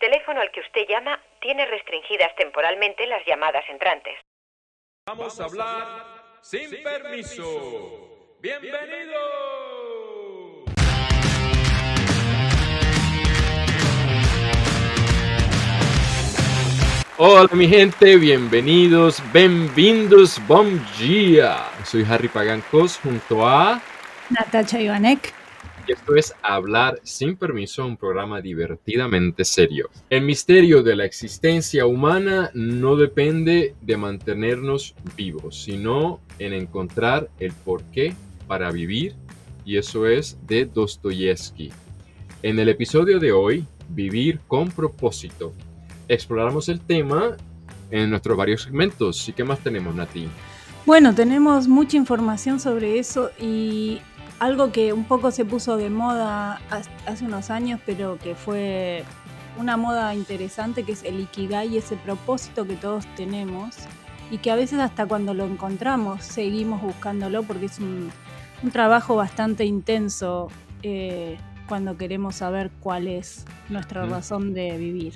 teléfono al que usted llama tiene restringidas temporalmente las llamadas entrantes. Vamos a hablar sin permiso. ¡Bienvenidos! Hola mi gente, bienvenidos, bienvenidos, bom dia. Soy Harry Pagancos junto a Natacha Ivanek. Esto es Hablar sin permiso, un programa divertidamente serio. El misterio de la existencia humana no depende de mantenernos vivos, sino en encontrar el porqué para vivir, y eso es de Dostoyevsky. En el episodio de hoy, Vivir con propósito exploramos el tema en nuestros varios segmentos. ¿Y qué más tenemos, Nati? Bueno, tenemos mucha información sobre eso y algo que un poco se puso de moda hace unos años, pero que fue una moda interesante, que es el Ikigai, ese propósito que todos tenemos y que a veces hasta cuando lo encontramos seguimos buscándolo porque es un, trabajo bastante intenso eh, cuando queremos saber cuál es nuestra razón de vivir.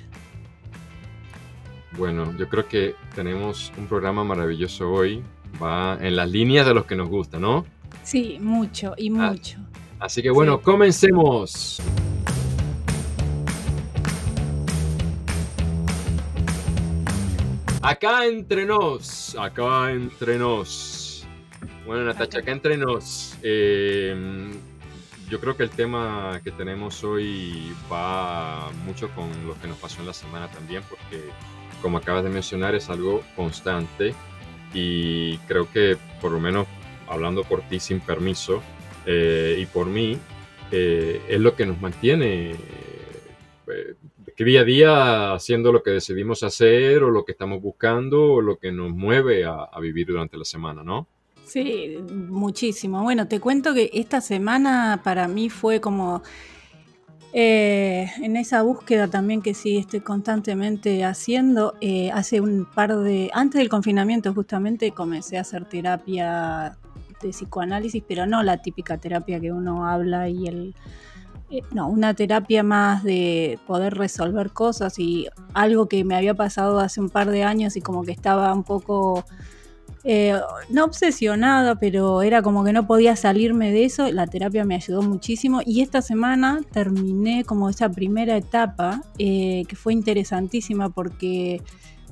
Bueno, yo creo que tenemos un programa maravilloso hoy. Va en las líneas de los que nos gusta, ¿no? Sí, mucho y ah, mucho. así que bueno, comencemos. Acá entre nos, acá entre nos. Bueno, Natacha, acá entre nos. Em, yo creo que el tema que tenemos hoy va mucho con lo que nos pasó en la semana también, porque como acabas de mencionar, es algo constante y creo que por lo menos hablando por ti sin permiso eh, y por mí, eh, es lo que nos mantiene eh, día a día haciendo lo que decidimos hacer o lo que estamos buscando o lo que nos mueve a, vivir durante la semana, ¿no? Sí, muchísimo. Bueno, te cuento que esta semana para mí fue como en esa búsqueda también que sí estoy constantemente haciendo, hace un par de, antes del confinamiento justamente comencé a hacer terapia de psicoanálisis, pero no la típica terapia que uno habla y el... Eh, no, una terapia más de poder resolver cosas y algo que me había pasado hace un par de años y como que estaba un poco eh, no obsesionada, pero era como que no podía salirme de eso. La terapia me ayudó muchísimo y esta semana terminé como esa primera etapa eh, que fue interesantísima porque,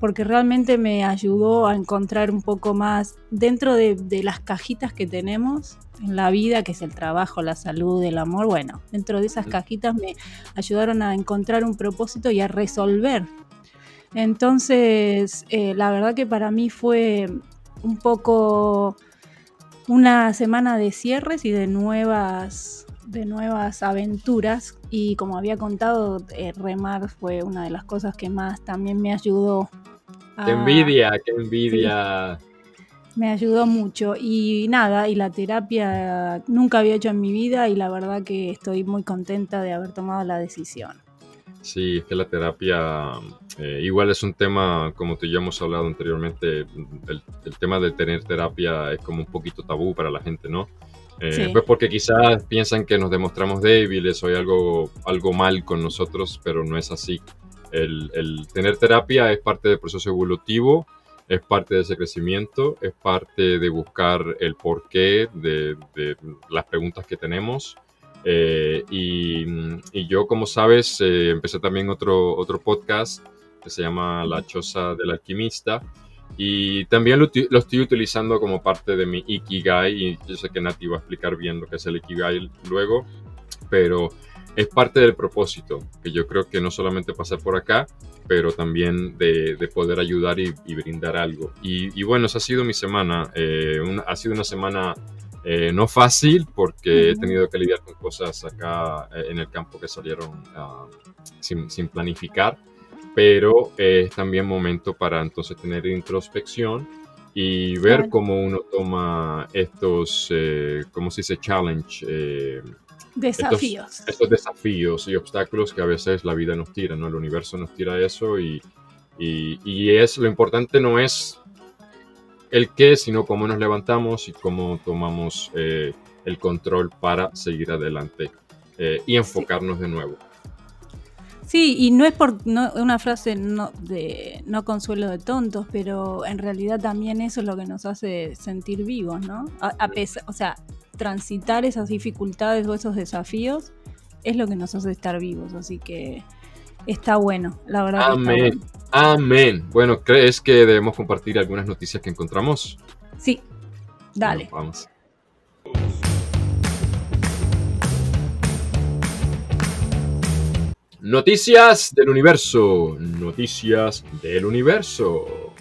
porque realmente me ayudó a encontrar un poco más dentro de, las cajitas que tenemos en la vida, que es el trabajo, la salud, el amor. Bueno, dentro de esas cajitas me ayudaron a encontrar un propósito y a resolver. Entonces, eh, la verdad que para mí fue un poco una semana de cierres y de nuevas de nuevas aventuras. Y como había contado eh, remar fue una de las cosas que más también me ayudó qué envidia qué envidia. Me ayudó mucho. Y nada y la terapia nunca había hecho en mi vida y la verdad que estoy muy contenta de haber tomado la decisión. Sí, es que la terapia eh, igual es un tema, como tú ya hemos hablado anteriormente, el, tema de tener terapia es como un poquito tabú para la gente, ¿no? Eh, Pues porque quizás piensan que nos demostramos débiles o hay algo, algo mal con nosotros, pero no es así. El, tener terapia es parte del proceso evolutivo, es parte de ese crecimiento, es parte de buscar el porqué de, de las preguntas que tenemos eh, y, yo, como sabes, eh, empecé también otro, otro podcast que se llama La Choza del Alquimista. Y también lo, estoy utilizando como parte de mi Ikigai. Y yo sé que Nati va a explicar bien lo que es el Ikigai luego. Pero es parte del propósito, que yo creo que no solamente pasar por acá, pero también de, poder ayudar y, brindar algo. Y, bueno, esa ha sido mi semana. Eh, ha sido una semana eh, no fácil porque he tenido que lidiar con cosas acá eh, en el campo que salieron ah, sin, planificar, pero es también momento para entonces tener introspección y ver cómo uno toma estos, eh, ¿cómo se dice? Challenge. Desafíos. Estos, desafíos y obstáculos que a veces la vida nos tira, ¿no? El universo nos tira eso y, y, y es lo importante no es el qué, sino cómo nos levantamos y cómo tomamos eh, el control para seguir adelante eh, y enfocarnos de nuevo. Sí, y no es por una frase no, de no consuelo de tontos, pero en realidad también eso es lo que nos hace sentir vivos, ¿no? A, pesar, o sea, transitar esas dificultades o esos desafíos es lo que nos hace estar vivos, así que está bueno, la verdad. Amén, amén. Bueno, ¿crees que debemos compartir algunas noticias que encontramos? Sí, dale. vamos. Noticias del universo. Noticias del universo.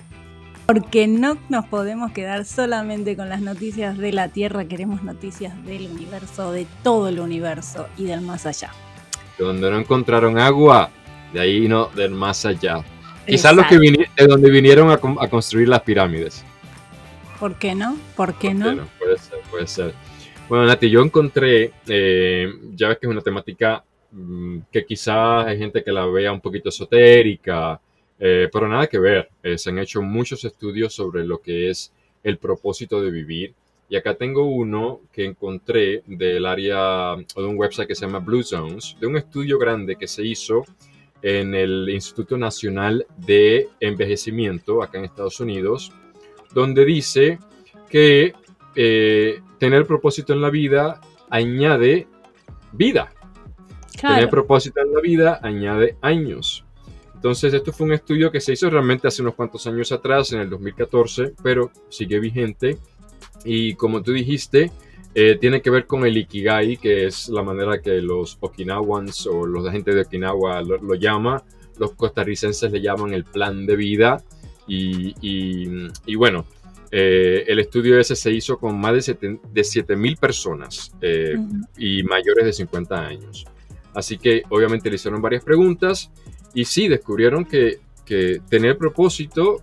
Porque no nos podemos quedar solamente con las noticias de la Tierra, queremos noticias del universo, de todo el universo y del más allá. Donde no encontraron agua, de ahí no, del más allá. Quizás los que vinieron, de donde vinieron a, construir las pirámides. ¿Por qué no? ¿Por qué no? Puede ser, puede ser. Bueno, Nati, yo encontré, eh, ya ves que es una temática Mm, que quizás hay gente que la vea un poquito esotérica, eh, pero nada que ver. Eh, se han hecho muchos estudios sobre lo que es el propósito de vivir. Y acá tengo uno que encontré del área o de un website que se llama Blue Zones, de un estudio grande que se hizo en el Instituto Nacional de Envejecimiento acá en Estados Unidos, donde dice que eh, tener propósito en la vida añade vida. Tener propósito en la vida añade años. Entonces, esto fue un estudio que se hizo realmente hace unos cuantos años atrás, en el 2014, pero sigue vigente. Y como tú dijiste, eh, tiene que ver con el Ikigai, que es la manera que los Okinawans o los agentes de Okinawa lo, llama. Los costarricenses le llaman el plan de vida. Y, bueno, eh, el estudio ese se hizo con más de 7.000 personas eh, y mayores de 50 años. Así que obviamente le hicieron varias preguntas y sí, descubrieron que, tener propósito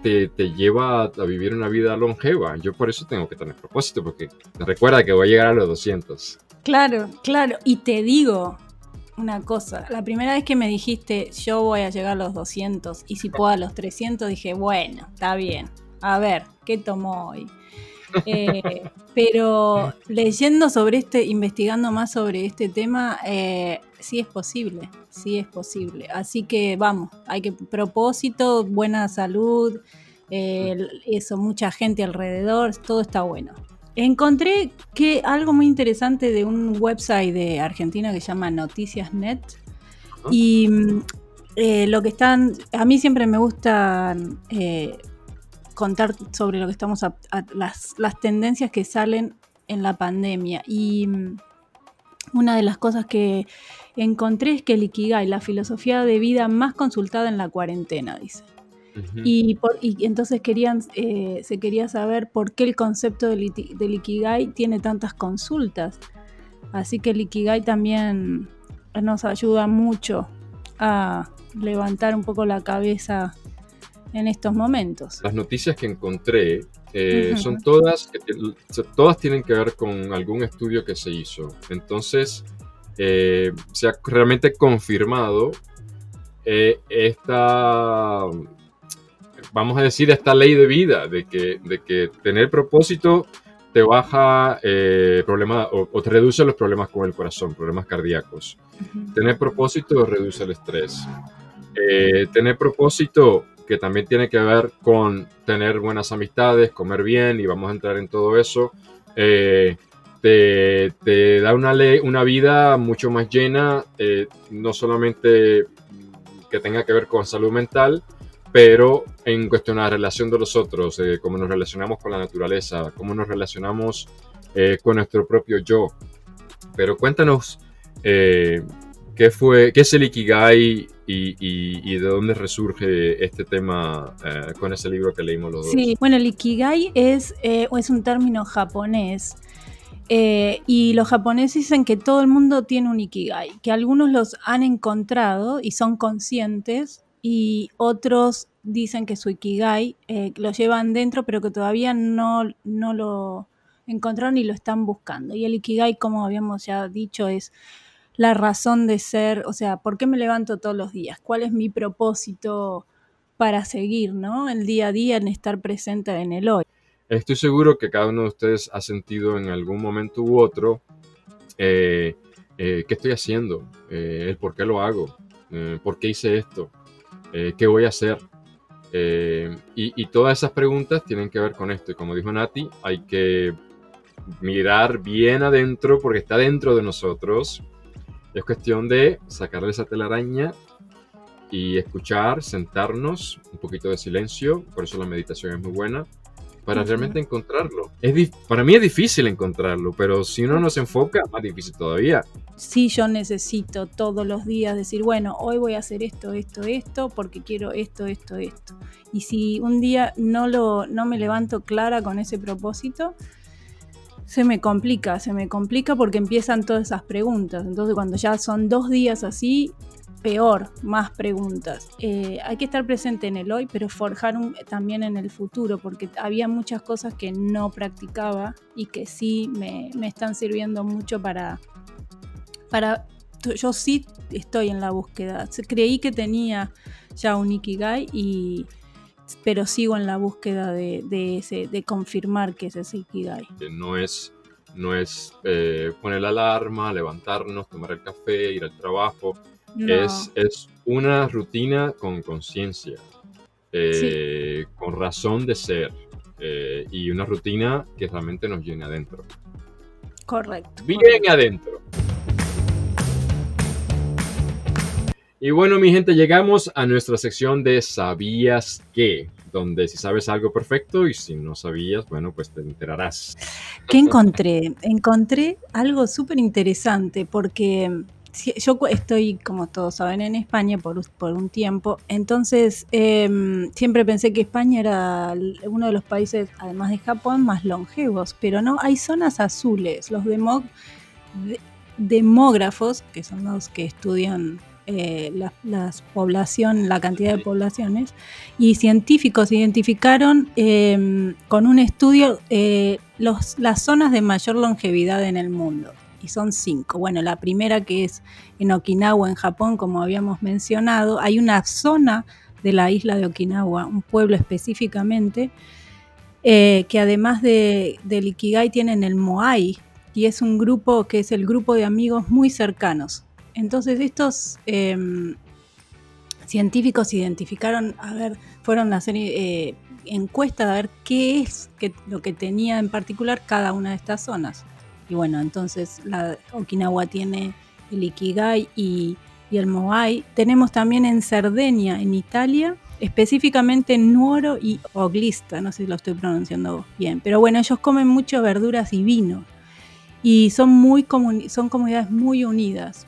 te, lleva a, vivir una vida longeva. Yo por eso tengo que tener propósito, porque recuerda que voy a llegar a los 200. Claro, claro. Y te digo una cosa. La primera vez que me dijiste yo voy a llegar a los 200 y si puedo a los 300, dije, bueno, está bien. A ver, ¿qué tomó hoy? Eh, pero leyendo sobre este, investigando más sobre este tema, eh, sí es posible, sí es posible. Así que vamos, hay que propósito, buena salud, eso, mucha gente alrededor, todo está bueno. Encontré que algo muy interesante de un website de Argentina que se llama Noticias.net y mm, eh, lo que están, a mí siempre me gustan contar sobre lo que estamos, las, las tendencias que salen en la pandemia. Y mm, una de las cosas que encontré es que el Ikigai, la filosofía de vida más consultada en la cuarentena, dice. y, por, y, entonces querían, eh, se quería saber por qué el concepto del, del, Ikigai tiene tantas consultas. Así que el Ikigai también nos ayuda mucho a levantar un poco la cabeza en estos momentos. Las noticias que encontré eh, son todas, todas tienen que ver con algún estudio que se hizo. Entonces, eh, se ha realmente confirmado eh, esta, vamos a decir, esta ley de vida, de que, de que tener propósito te baja problemas o, te reduce los problemas con el corazón, problemas cardíacos. Tener propósito reduce el estrés. tener propósito que también tiene que ver con tener buenas amistades, comer bien, y vamos a entrar en todo eso, eh, te, da una, una vida mucho más llena, eh, no solamente que tenga que ver con salud mental, pero en cuestión de la relación de los otros, eh, cómo nos relacionamos con la naturaleza, cómo nos relacionamos con nuestro propio yo. Pero cuéntanos, ¿qué, fue, ¿qué es el Ikigai y, de dónde resurge este tema eh, con ese libro que leímos los dos. Sí, bueno, el Ikigai es, eh, es un término japonés. Eh, y los japoneses dicen que todo el mundo tiene un Ikigai, que algunos los han encontrado y son conscientes, y otros dicen que su Ikigai lo llevan dentro, pero que todavía no, no lo encontraron y lo están buscando. Y el Ikigai, como habíamos ya dicho, es la razón de ser, o sea, ¿por qué me levanto todos los días? ¿Cuál es mi propósito para seguir, ¿no? El día a día en estar presente en el hoy. Estoy seguro que cada uno de ustedes ha sentido en algún momento u otro eh, ¿qué estoy haciendo? el por qué lo hago, por qué hice esto, qué voy a hacer. Y, y, todas esas preguntas tienen que ver con esto. Y como dijo Nati, hay que mirar bien adentro porque está dentro de nosotros. Es cuestión de sacarle esa telaraña y escuchar, sentarnos, un poquito de silencio, por eso la meditación es muy buena, para realmente encontrarlo. Es para mí es difícil encontrarlo, pero si uno no se enfoca, más difícil todavía. Sí, yo necesito todos los días decir, bueno, hoy voy a hacer esto, esto, esto, porque quiero esto, esto, esto. Y si un día no, lo, no me levanto clara con ese propósito, se me complica, se me complica porque empiezan todas esas preguntas. Entonces cuando ya son dos días así, peor, más preguntas. Eh, hay que estar presente en el hoy, pero forjar también en el futuro, porque había muchas cosas que no practicaba y que sí me, están sirviendo mucho para, para... Yo sí estoy en la búsqueda. Creí que tenía ya un Ikigai y pero sigo en la búsqueda de, ese, de confirmar que es ese Ikigai. No es, no es eh, poner la alarma, levantarnos, tomar el café, ir al trabajo. Es, una rutina con conciencia, eh, con razón de ser eh, y una rutina que realmente nos llene adentro. Correcto. Bien adentro. Y bueno, mi gente, llegamos a nuestra sección de ¿Sabías qué? Donde si sabes algo perfecto y si no sabías, bueno, pues te enterarás. ¿Qué encontré? encontré algo súper interesante porque yo estoy, como todos saben, en España por, un tiempo, entonces em, siempre pensé que España era uno de los países, además de Japón, más longevos, pero no, hay zonas azules, los demógrafos, que son los que estudian eh, la, población, la cantidad de poblaciones, y científicos identificaron em, con un estudio eh, las zonas de mayor longevidad en el mundo y son cinco. Bueno, la primera que es en Okinawa, en Japón, como habíamos mencionado, hay una zona de la isla de Okinawa, un pueblo específicamente, eh, que además de, del Ikigai tienen el Moai, y es un grupo que es el grupo de amigos muy cercanos. Entonces estos em, científicos identificaron, a ver, fueron a hacer eh, encuestas a ver qué es lo que tenía en particular cada una de estas zonas. Y bueno, entonces la Okinawa tiene el Ikigai y, el Moai. Tenemos también en Cerdeña, en Italia, específicamente Nuoro y Oglista, no sé si lo estoy pronunciando bien, pero bueno, ellos comen mucho verduras y vino y son, muy son comunidades muy unidas.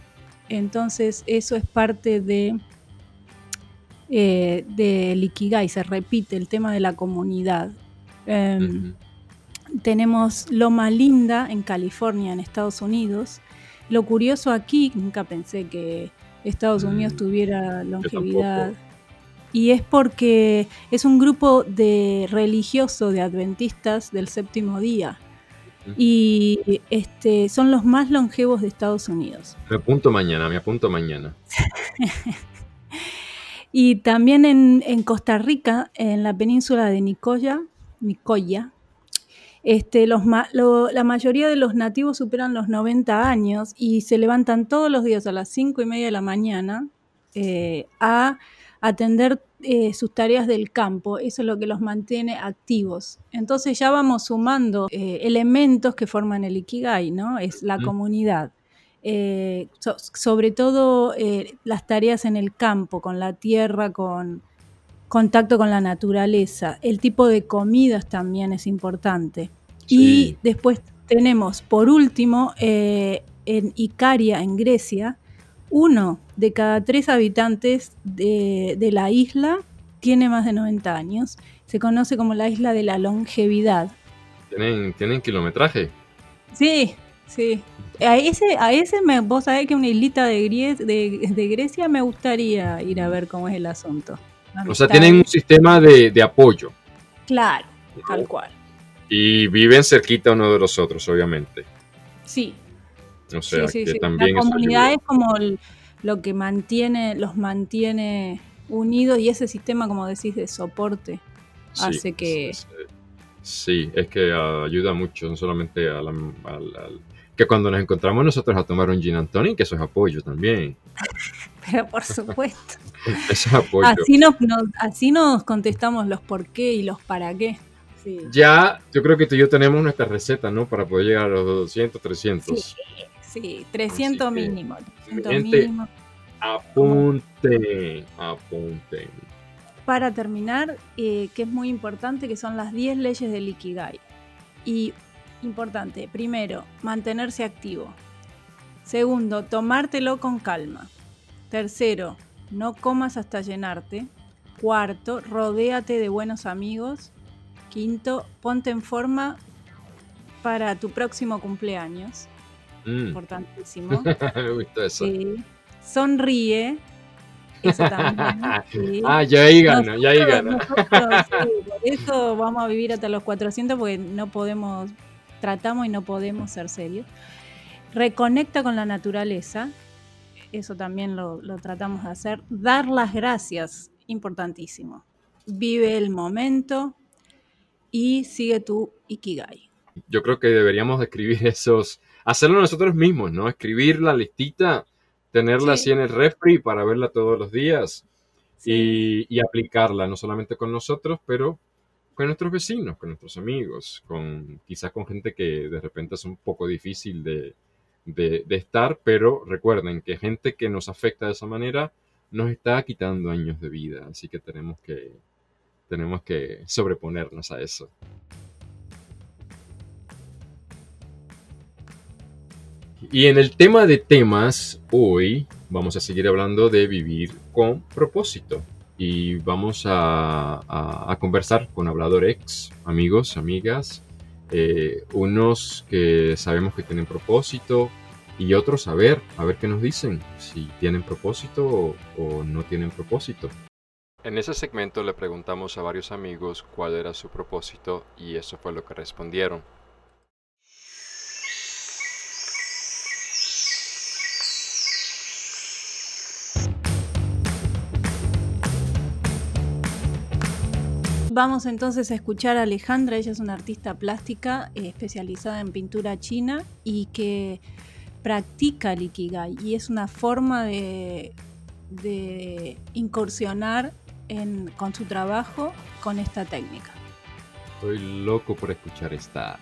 Entonces eso es parte de eh, del Ikigai, se repite el tema de la comunidad. Em, tenemos Loma Linda en California, en Estados Unidos. Lo curioso aquí, nunca pensé que Estados mm, Unidos tuviera longevidad. Y es porque es un grupo de religioso de adventistas del séptimo día. Y este, son los más longevos de Estados Unidos. Me apunto mañana, me apunto mañana. y también en, en, Costa Rica, en la península de Nicoya, Nicoya este, los, la mayoría de los nativos superan los 90 años y se levantan todos los días a las 5 y media de la mañana eh, a atender eh, sus tareas del campo. Eso es lo que los mantiene activos. Entonces ya vamos sumando eh, elementos que forman el Ikigai, ¿no? Es la comunidad. sobre todo las tareas en el campo, con la tierra, con, contacto con la naturaleza. El tipo de comidas también es importante. Y después tenemos, por último, eh, en Icaria, en Grecia, uno de cada tres habitantes de, la isla tiene más de 90 años. Se conoce como la isla de la longevidad. ¿Tienen, ¿tienen kilometraje? Sí, sí. A ese, a ese me, vos sabés que una islita de, de Grecia me gustaría ir a ver cómo es el asunto. O sea, tienen un sistema de, apoyo. Claro, tal cual. Y viven cerquita uno de los otros, obviamente. Sí. O sea, que también La comunidad es como lo que mantiene, los mantiene unidos y ese sistema, como decís, de soporte hace que... Sí, es que ayuda mucho, no solamente al, que cuando nos encontramos nosotros a tomar un gin and tonic, que eso es apoyo también. Pero por supuesto. eso es apoyo. Así nos, así nos contestamos los por qué y los para qué. Ya, yo creo que tú y yo tenemos nuestra receta, ¿no? Para poder llegar a los 200, 300. Sí, 300 mínimo. 300 mínimo. Apunte, apunte. Para terminar, eh, que es muy importante, que son las 10 leyes del Ikigai. Y importante, primero, mantenerse activo. Segundo, tomártelo con calma. Tercero, no comas hasta llenarte. Cuarto, rodéate de buenos amigos. Quinto, ponte en forma para tu próximo cumpleaños. Mm. Importantísimo. Me gustó eso. Sonríe. Eso también. Ah, ya ahí gana, ya ahí gana. por eso vamos a vivir hasta los 400 porque no podemos, tratamos y no podemos ser serios. Reconecta con la naturaleza. Eso también lo, lo tratamos de hacer. Dar las gracias, importantísimo. Vive el momento, y sigue tu Ikigai. Yo creo que deberíamos escribir esos, hacerlo nosotros mismos, ¿no? Escribir la listita, tenerla así en el refri para verla todos los días y, aplicarla, no solamente con nosotros, pero con nuestros vecinos, con nuestros amigos, con quizás con gente que de repente es un poco difícil de, de, estar, pero recuerden que gente que nos afecta de esa manera nos está quitando años de vida, así que tenemos que, tenemos que sobreponernos a eso. Y en el tema de temas, hoy vamos a seguir hablando de vivir con propósito. Y vamos a, conversar con habladores, amigos, amigas, eh, unos que sabemos que tienen propósito y otros a ver, a ver qué nos dicen, si tienen propósito o no tienen propósito. En ese segmento le preguntamos a varios amigos cuál era su propósito y eso fue lo que respondieron. Vamos entonces a escuchar a Alejandra, ella es una artista plástica eh, especializada en pintura china y que practica el Ikigai y es una forma de, de incursionar con su trabajo con esta técnica. Estoy loco por escuchar esta.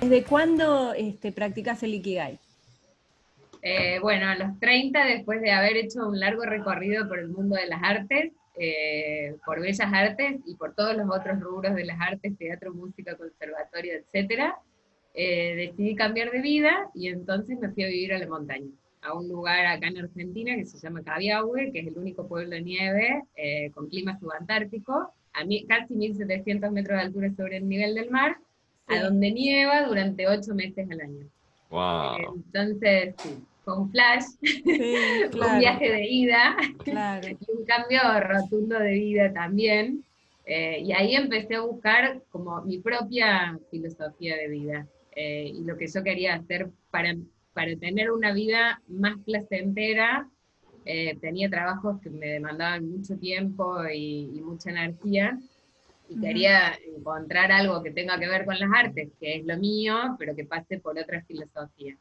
¿Desde cuándo este, practicas el Ikigai? Eh, bueno, a los 30, después de haber hecho un largo recorrido por el mundo de las artes, eh, por bellas artes y por todos los otros rubros de las artes, teatro, música, conservatorio, etc., eh, decidí cambiar de vida y entonces me fui a vivir a la montaña a un lugar acá en Argentina que se llama Cabiahue, que es el único pueblo de nieve con clima subantártico, a casi 1700 metros de altura sobre el nivel del mar, a donde nieva durante ocho meses al año. Wow. entonces, sí, fue un flash, un viaje de ida y un cambio rotundo de vida también. Eh, y ahí empecé a buscar como mi propia filosofía de vida eh, y lo que yo quería hacer para para tener una vida más placentera, eh, tenía trabajos que me demandaban mucho tiempo y, mucha energía, y quería encontrar algo que tenga que ver con las artes, que es lo mío, pero que pase por otra filosofía.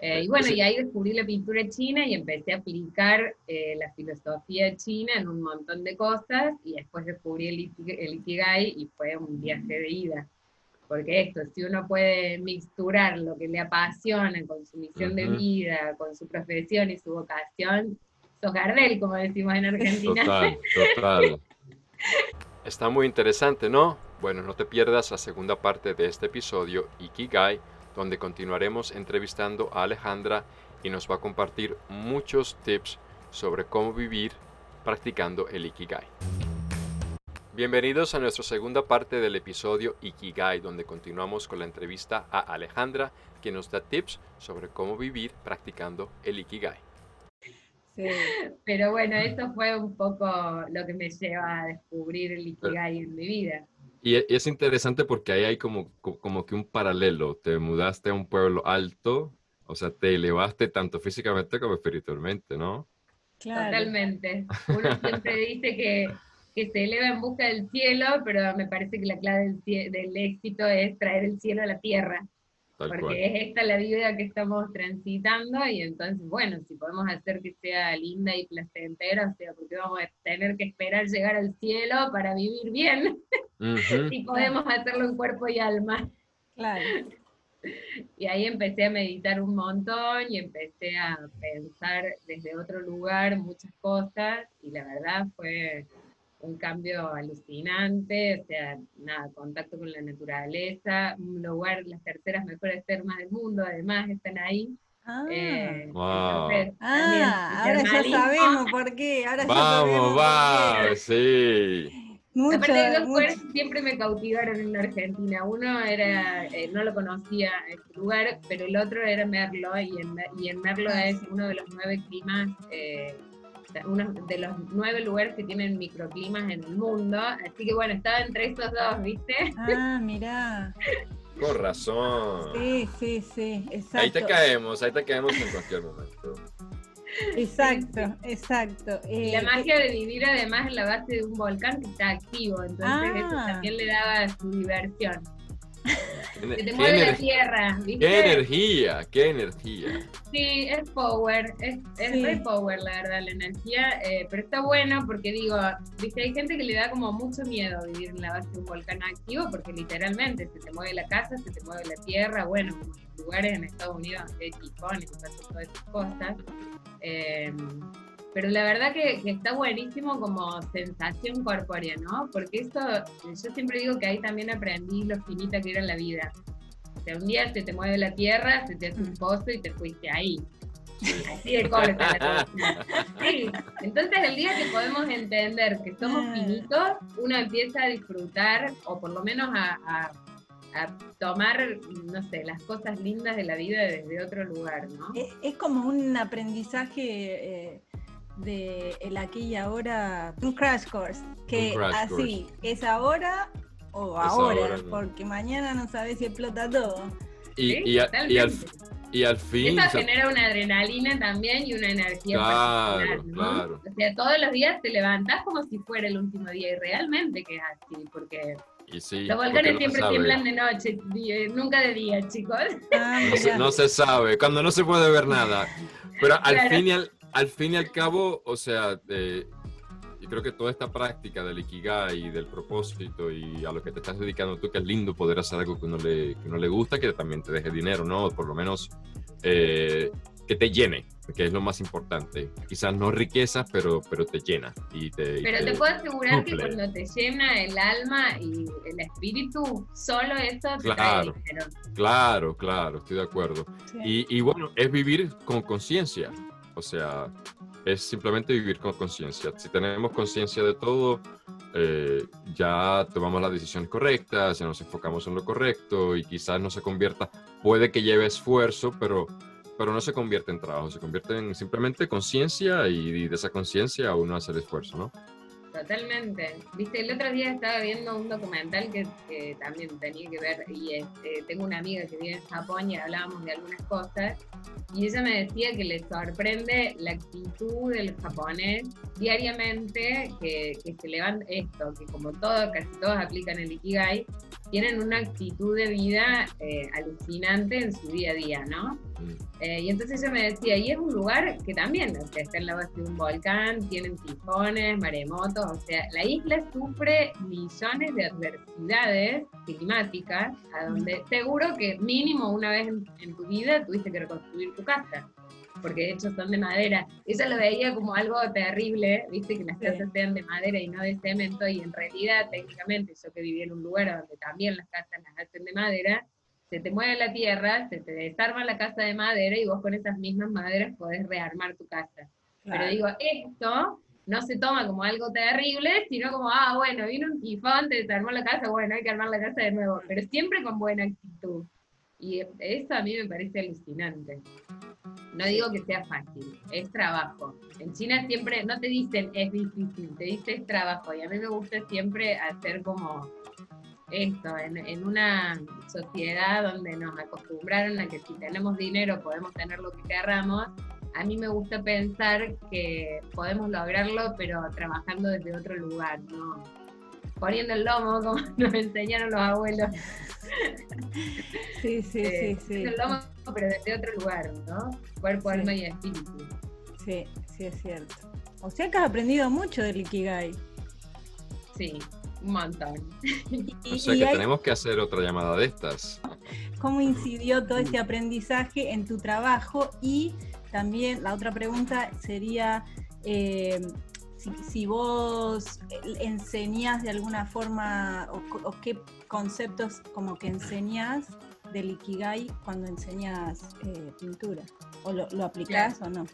Eh, y bueno, y ahí descubrí la pintura china y empecé a aplicar eh, la filosofía china en un montón de cosas, y después descubrí el, el Ikigai y fue un viaje de ida porque esto, si uno puede mixturar lo que le apasiona con su misión de vida, con su profesión y su vocación, sos Gardel, como decimos en Argentina. Total, total. Está muy interesante, ¿no? Bueno, no te pierdas la segunda parte de este episodio, Ikigai, donde continuaremos entrevistando a Alejandra y nos va a compartir muchos tips sobre cómo vivir practicando el Ikigai. Bienvenidos a nuestra segunda parte del episodio Ikigai, donde continuamos con la entrevista a Alejandra, que nos da tips sobre cómo vivir practicando el Ikigai. Sí, pero bueno, eso fue un poco lo que me lleva a descubrir el Ikigai en mi vida. Y e, es interesante porque ahí hay como, como que un paralelo. Te mudaste a un pueblo alto, o sea, te elevaste tanto físicamente como espiritualmente, ¿no? Totalmente. Uno siempre dice que que se eleva en busca del cielo, pero me parece que la clave del, del éxito es traer el cielo a la tierra porque es esta la vida que estamos transitando y entonces, bueno, si podemos hacer que sea linda y placentera, o sea, porque vamos a tener que esperar llegar al cielo para vivir bien, y podemos hacerlo en cuerpo y alma. Claro. Y ahí empecé a meditar un montón y empecé a pensar desde otro lugar muchas cosas y la verdad fue un cambio alucinante, o sea, nada, contacto con la naturaleza, un lugar, las terceras mejores termas del mundo, además están ahí. Ah, eh, ah ahora ya sabemos por qué. Ahora vamos, vamos, sí. Mucho, Aparte de dos lugares siempre me cautivaron en Argentina. Uno era, eh, no lo conocía este lugar, pero el otro era Merlo, y en, y en Merlo es uno de los nueve climas eh, uno de los nueve lugares que tienen microclimas en el mundo. Así que bueno, estaba entre estos dos, ¿viste? Ah, mirá. Con razón. Sí, sí, sí, exacto. Ahí te caemos, ahí te caemos en cualquier momento. Exacto, exacto. la eh, magia de vivir además en la base de un volcán que está activo, entonces eso ah. también le daba su diversión. Se te mueve la tierra, ¿viste? Qué energía, qué energía. Sí, es power, es, es power la verdad, la energía, eh, pero está bueno porque digo, viste, hay gente que le da como mucho miedo vivir en la base de un volcán activo porque literalmente se te mueve la casa, se te mueve la tierra, bueno, como en lugares en Estados Unidos donde hay tifones y todas esas cosas. Eh, pero la verdad que, está buenísimo como sensación corpórea, ¿no? Porque esto, yo siempre digo que ahí también aprendí lo finita que era la vida. O sea, un día se te mueve la tierra, se te hace un pozo y te fuiste ahí. Así de corta la Sí, entonces el día que podemos entender que somos ah. finitos, uno empieza a disfrutar, o por lo menos a, tomar, no sé, las cosas lindas de la vida desde otro lugar, ¿no? Es, como un aprendizaje eh, de el aquí y ahora, un crash course, que así es ahora o ahora, porque mañana no sabes si explota todo. Y, y, al, y al fin... Eso genera una adrenalina también y una energía. Claro, claro. O sea, todos los días te levantás como si fuera el último día y realmente que es así, porque... los volcanes siempre tiemblan de noche, nunca de día, chicos. Ah, no, se, no, se, sabe, cuando no se puede ver nada. Pero al fin y al, al fin y al cabo, o sea, eh, y creo que toda esta práctica del ikigai y del propósito y a lo que te estás dedicando tú, que es lindo poder hacer algo que no le, que no le gusta, que también te deje dinero, ¿no? Por lo menos eh, que te llene, que es lo más importante. Quizás no riqueza, pero, pero te llena. Y te, pero te, puedo asegurar que cuando te llena el alma y el espíritu, solo eso te claro, Claro, claro, estoy de acuerdo. Y, y bueno, es vivir con conciencia. O sea, es simplemente vivir con conciencia. Si tenemos conciencia de todo, eh, ya tomamos las decisiones correctas, ya nos enfocamos en lo correcto y quizás no se convierta, puede que lleve esfuerzo, pero, pero no se convierte en trabajo, se convierte en simplemente conciencia y, de esa conciencia uno hace el esfuerzo, ¿no? Totalmente. Viste, el otro día estaba viendo un documental que, también tenía que ver, y este, tengo una amiga que vive en Japón y hablábamos de algunas cosas, y ella me decía que le sorprende la actitud del japonés diariamente, que, que se levanta esto, que como todo, casi todos aplican el Ikigai, tienen una actitud de vida eh, alucinante en su día a día, ¿no? Mm. Eh, y entonces ella me decía, y es un lugar que también, o sea, está en la base de un volcán, tienen tifones, maremotos, o sea, la isla sufre millones de adversidades climáticas, a donde seguro que mínimo una vez en tu vida tuviste que reconstruir tu casa porque de hecho son de madera. Ella lo veía como algo terrible, viste, que las casas sean de madera y no de cemento, y en realidad, técnicamente, yo que viví en un lugar donde también las casas las hacen de madera, se te mueve la tierra, se te desarma la casa de madera y vos con esas mismas maderas podés rearmar tu casa. Pero digo, esto no se toma como algo terrible, sino como, ah, bueno, vino un tifón, te desarmó la casa, bueno, hay que armar la casa de nuevo, pero siempre con buena actitud. Y eso a mí me parece alucinante. No digo que sea fácil, es trabajo. En China siempre no te dicen es difícil, te dicen es trabajo. Y a mí me gusta siempre hacer como esto, en, una sociedad donde nos acostumbraron a que si tenemos dinero podemos tener lo que querramos, a mí me gusta pensar que podemos lograrlo, pero trabajando desde otro lugar, ¿no? Poniendo el lomo, como nos enseñaron los abuelos. Sí, sí, eh, sí, sí. El lomo, pero desde otro lugar, ¿no? Cuerpo, alma y espíritu. Sí, sí, es cierto. O sea que has aprendido mucho del Ikigai. Sí, un montón. o sea que tenemos que hacer otra llamada de estas. ¿Cómo incidió todo este aprendizaje en tu trabajo? Y también la otra pregunta sería eh, si, vos enseñás de alguna forma o, qué conceptos como que enseñás del Ikigai cuando enseñas eh, pintura. ¿O lo, lo aplicás o no?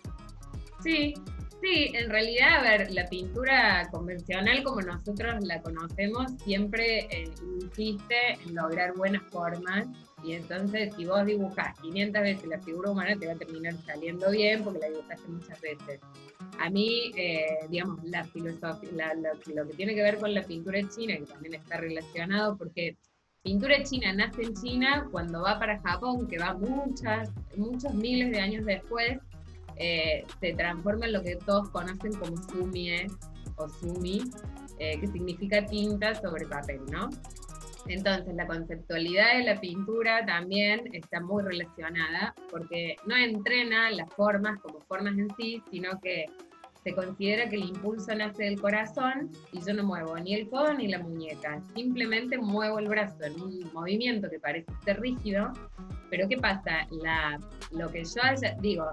Sí, Sí, en realidad, a ver, la pintura convencional como nosotros la conocemos siempre eh, insiste en lograr buenas formas y entonces si vos dibujás 500 veces la figura humana te va a terminar saliendo bien porque la dibujaste muchas veces. A mí, eh, digamos, la filosofía, lo que tiene que ver con la pintura china, que también está relacionado porque pintura china nace en China cuando va para Japón, que va muchas, muchos miles de años después, eh, se transforma en lo que todos conocen como sumie o sumi, eh, que significa tinta sobre papel, ¿no? Entonces, la conceptualidad de la pintura también está muy relacionada porque no entrena las formas como formas en sí, sino que se considera que el impulso nace del corazón y yo no muevo ni el codo ni la muñeca, simplemente muevo el brazo en un movimiento que parece ser rígido, pero ¿qué pasa? La, lo que yo digo,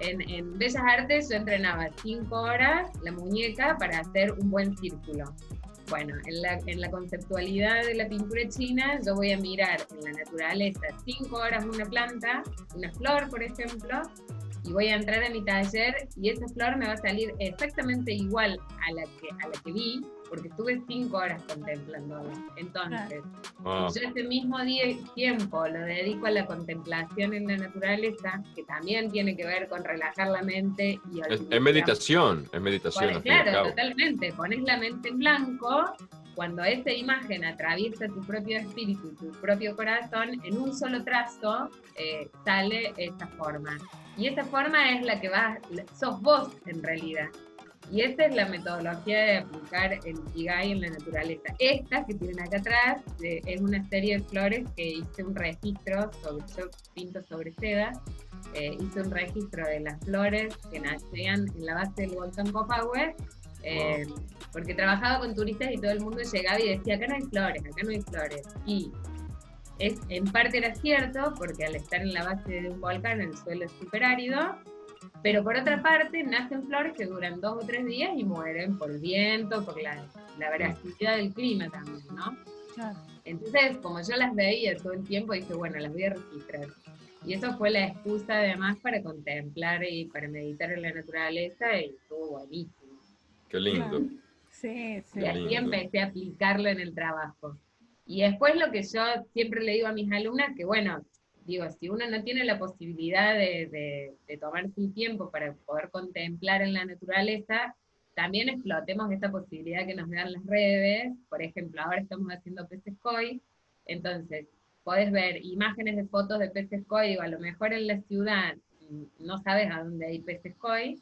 en, en Bellas Artes yo entrenaba cinco horas la muñeca para hacer un buen círculo. Bueno, en la, en la, conceptualidad de la pintura china, yo voy a mirar en la naturaleza cinco horas una planta, una flor, por ejemplo, y voy a entrar a mi taller y esa flor me va a salir exactamente igual a la que, a la que vi, porque estuve cinco horas contemplándola. Entonces, yo ese mismo día, tiempo lo dedico a la contemplación en la naturaleza, que también tiene que ver con relajar la mente y es, meditación, es meditación. claro, totalmente. Pones la mente en blanco cuando esa imagen atraviesa tu propio espíritu, tu propio corazón, en un solo trazo eh, sale esa forma. Y esa forma es la que vas, sos vos en realidad. Y esta es la metodología de aplicar el Ikigai en la naturaleza. Esta que tienen acá atrás es una serie de flores que hice un registro sobre, yo pinto sobre seda, eh, hice un registro de las flores que nacían en la base del volcán Copahue, eh, porque trabajaba con turistas y todo el mundo llegaba y decía, acá no hay flores, acá no hay flores. Y es, en parte era cierto, porque al estar en la base de un volcán el suelo es súper árido, pero por otra parte, nacen flores que duran dos o tres días y mueren por el viento, por la, la veracidad del clima también, ¿no? Entonces, como yo las veía todo el tiempo, dije, bueno, las voy a registrar. Y eso fue la excusa además para contemplar y para meditar en la naturaleza y estuvo buenísimo. Qué lindo. Sí, sí. Y así empecé a aplicarlo en el trabajo. Y después lo que yo siempre le digo a mis alumnas, que bueno, digo, si uno no tiene la posibilidad de, de, tomarse un tiempo para poder contemplar en la naturaleza, también explotemos esta posibilidad que nos dan las redes. Por ejemplo, ahora estamos haciendo peces koi, entonces podés ver imágenes de fotos de peces koi, digo, a lo mejor en la ciudad no sabes a dónde hay peces koi,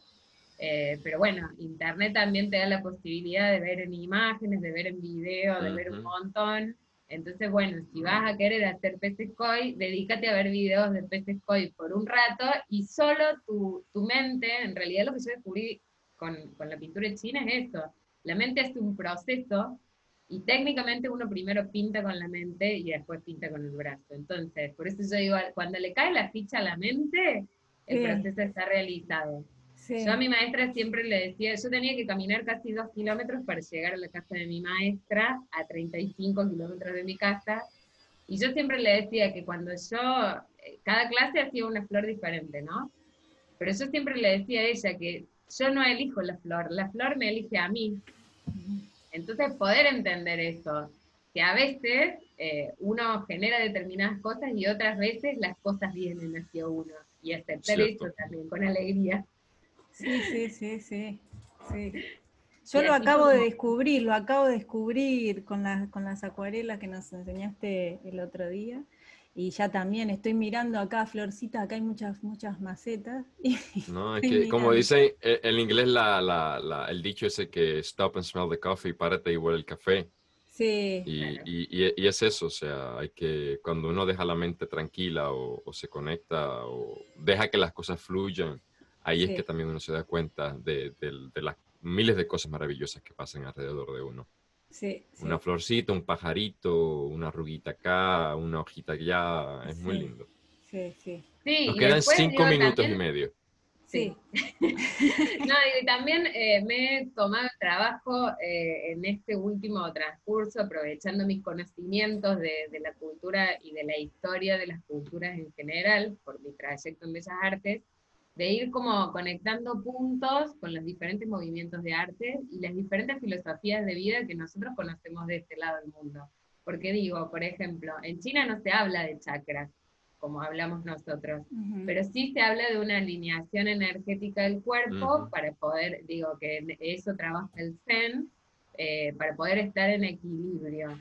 eh, pero bueno, internet también te da la posibilidad de ver en imágenes, de ver en video, de ver un montón. Entonces, bueno, si vas a querer hacer peces koi, dedícate a ver videos de peces koi por un rato y solo tu, tu mente, en realidad lo que yo descubrí con, con, la pintura china es esto, la mente hace un proceso y técnicamente uno primero pinta con la mente y después pinta con el brazo. Entonces, por eso yo digo, cuando le cae la ficha a la mente, el proceso está realizado. Yo a mi maestra siempre le decía, yo tenía que caminar casi dos kilómetros para llegar a la casa de mi maestra, a 35 kilómetros de mi casa, y yo siempre le decía que cuando yo, eh, cada clase hacía una flor diferente, ¿no? Pero yo siempre le decía a ella que yo no elijo la flor, la flor me elige a mí. Entonces poder entender eso, que a veces eh, uno genera determinadas cosas y otras veces las cosas vienen hacia uno, y aceptar eso también con alegría. Sí, sí, sí, sí. sí. Yo lo acabo de descubrir, lo acabo de descubrir con las, con las acuarelas que nos enseñaste el otro día. y ya también estoy mirando acá, Florcita, acá hay muchas, muchas macetas. no, es que como dice en inglés la, la, el dicho ese que stop and smell the coffee, párate y huele el café. Sí. Y, y, y, es eso, o sea, hay que, cuando uno deja la mente tranquila o, se conecta o deja que las cosas fluyan, ahí es que también uno se da cuenta de, de las miles de cosas maravillosas que pasan alrededor de uno. Una florcita, un pajarito, una ruguita acá, una hojita allá, es muy lindo. Sí, sí. Nos quedan cinco minutos y medio. Sí. no, y también eh, me he tomado el trabajo eh, en este último transcurso, aprovechando mis conocimientos de, de, la cultura y de la historia de las culturas en general, por mi trayecto en Bellas Artes, de ir como conectando puntos con los diferentes movimientos de arte y las diferentes filosofías de vida que nosotros conocemos de este lado del mundo. Porque digo, por ejemplo, en China no se habla de chakras, como hablamos nosotros, pero sí se habla de una alineación energética del cuerpo para poder, digo, que eso trabaja el Zen, eh, para poder estar en equilibrio.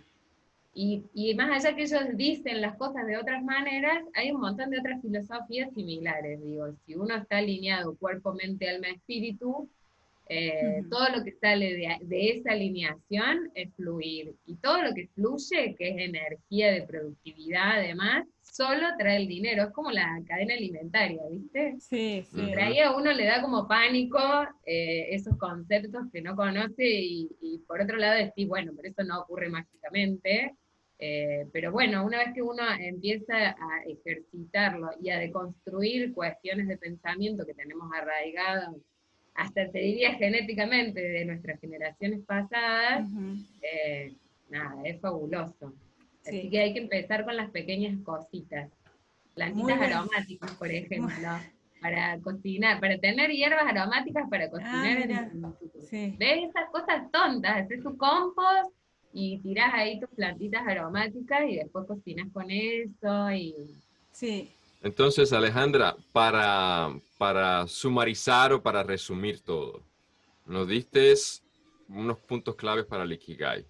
Y, más allá que ellos dicen las cosas de otras maneras, hay un montón de otras filosofías similares. Digo, si uno está alineado cuerpo, mente, alma, espíritu, eh, todo lo que sale de, esa alineación es fluir. Y todo lo que fluye, que es energía de productividad además, solo trae el dinero. Es como la cadena alimentaria, ¿viste? Sí, sí. Y ahí a uno le da como pánico eh, esos conceptos que no conoce y, y, por otro lado decir, bueno, pero eso no ocurre mágicamente. Eh, pero bueno, una vez que uno empieza a ejercitarlo y a deconstruir cuestiones de pensamiento que tenemos arraigadas, hasta te diría genéticamente de nuestras generaciones pasadas, eh, nada, es fabuloso. Así que hay que empezar con las pequeñas cositas. Plantitas aromáticas, por ejemplo, para cocinar, para tener hierbas aromáticas para ah, cocinar. ¿Ves esas cosas tontas? Hacer tu compost y tiras ahí tus plantitas aromáticas y después cocinas con eso y... Sí. Entonces, Alejandra, para, para sumarizar o para resumir todo, nos diste unos puntos claves para el Ikigai.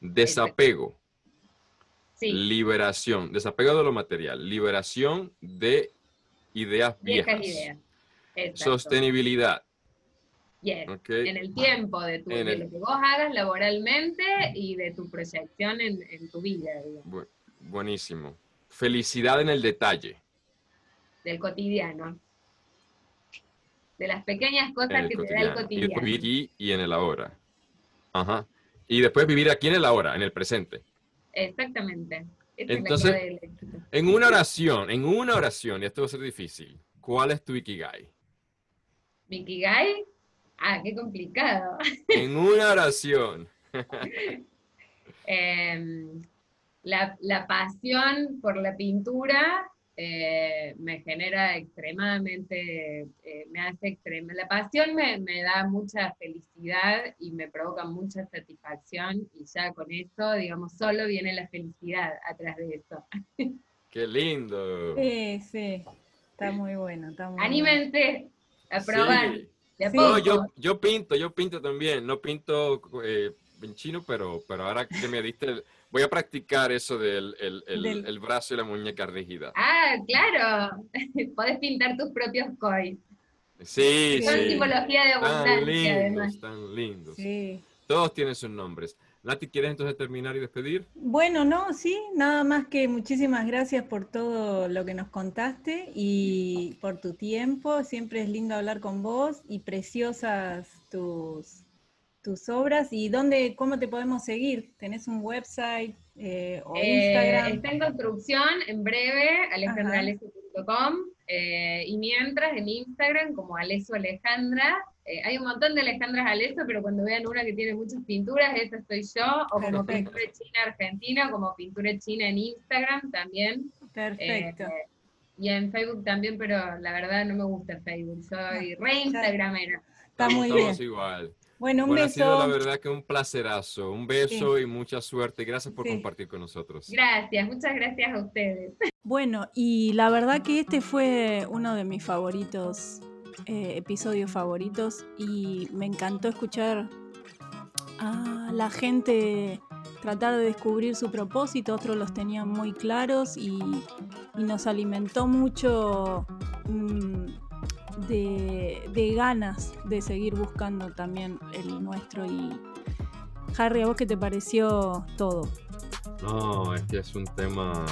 Desapego. Liberación. Desapego de lo material. Liberación de ideas viejas. Sostenibilidad. En el tiempo de, tu, lo que vos hagas laboralmente y de tu proyección en, tu vida. buenísimo. Felicidad en el detalle. Del cotidiano. De las pequeñas cosas que te da el cotidiano. Y vivir y, en el ahora. Ajá. Y después vivir aquí en el ahora, en el presente. Exactamente. Entonces, en una oración, en una oración, y esto va a ser difícil, ¿cuál es tu Ikigai? ¿Mi Ikigai? Ah, qué complicado. En una oración. Em, la, pasión por la pintura eh, me genera extremadamente, eh, me hace extrema. La pasión me, da mucha felicidad y me provoca mucha satisfacción y ya con eso, digamos, solo viene la felicidad atrás de eso. Qué lindo. Sí, sí, está muy bueno. Está muy Anímense a probar. No, yo, yo pinto, yo pinto también. No pinto eh, en chino, pero, pero ahora que me diste, voy a practicar eso del el, brazo y la muñeca rígida. Ah, claro. Puedes pintar tus propios koi. Sí, Son sí. simbología de abundancia, tan lindos, además. Tan lindos. Sí. Todos tienen sus nombres. Nati, ¿quieres entonces terminar y despedir? Bueno, no, sí, nada más que muchísimas gracias por todo lo que nos contaste y por tu tiempo. Siempre es lindo hablar con vos y preciosas tus, tus obras. ¿Y dónde, cómo te podemos seguir? ¿Tenés un website eh, o eh, Instagram? está en construcción, en breve, alejandraleso.com. Eh, y mientras en Instagram como Aleso Alejandra eh, hay un montón de Alejandras Aleso, pero cuando vean una que tiene muchas pinturas, esa soy yo, o como Pintura China Argentina, como Pintura China en Instagram también. Perfecto. Eh, y en Facebook también, pero la verdad no me gusta Facebook, soy re Instagramera. Está muy bien. igual. Bueno, un beso. Ha sido la verdad que un placerazo. Un beso y mucha suerte. Gracias por compartir con nosotros. Gracias, muchas gracias a ustedes. Bueno, y la verdad que este fue uno de mis favoritos eh, episodios favoritos y me encantó escuchar a la gente tratar de descubrir su propósito, otros los tenían muy claros y, nos alimentó mucho mm, de, ganas de seguir buscando también el nuestro. Y Harry, ¿a vos qué te pareció todo? No, es que es un tema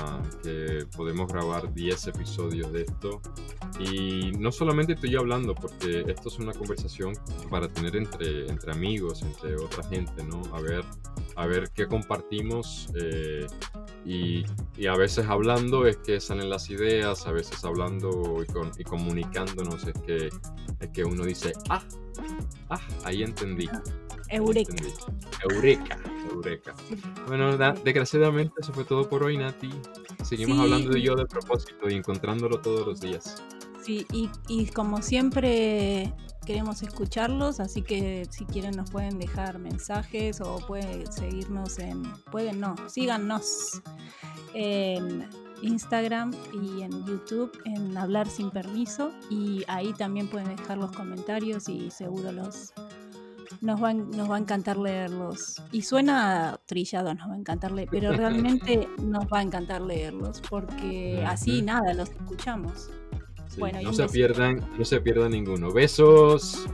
que podemos grabar 10 episodios de esto. Y no solamente estoy hablando, porque esto es una conversación para tener entre, entre amigos, entre otra gente, ¿no? A ver, a ver qué compartimos. Eh, y, y, a veces hablando es que salen las ideas, a veces hablando y, y comunicándonos es que, es que uno dice, ah, ah, ahí entendí. Eureka. Eureka, Eureka. Bueno, desgraciadamente eso fue todo por hoy, Nati. Seguimos hablando de yo de propósito y encontrándolo todos los días. Sí, y, y como siempre queremos escucharlos, así que si quieren nos pueden dejar mensajes o pueden seguirnos en, pueden no, síganos en Instagram y en YouTube en Hablar sin Permiso y ahí también pueden dejar los comentarios y seguro los nos va, nos va a encantar leerlos. Y suena trillado, nos va a encantar leer, pero realmente nos va a encantar leerlos, porque así nada, los escuchamos. Bueno, no se pierdan, no se pierdan ninguno. Besos.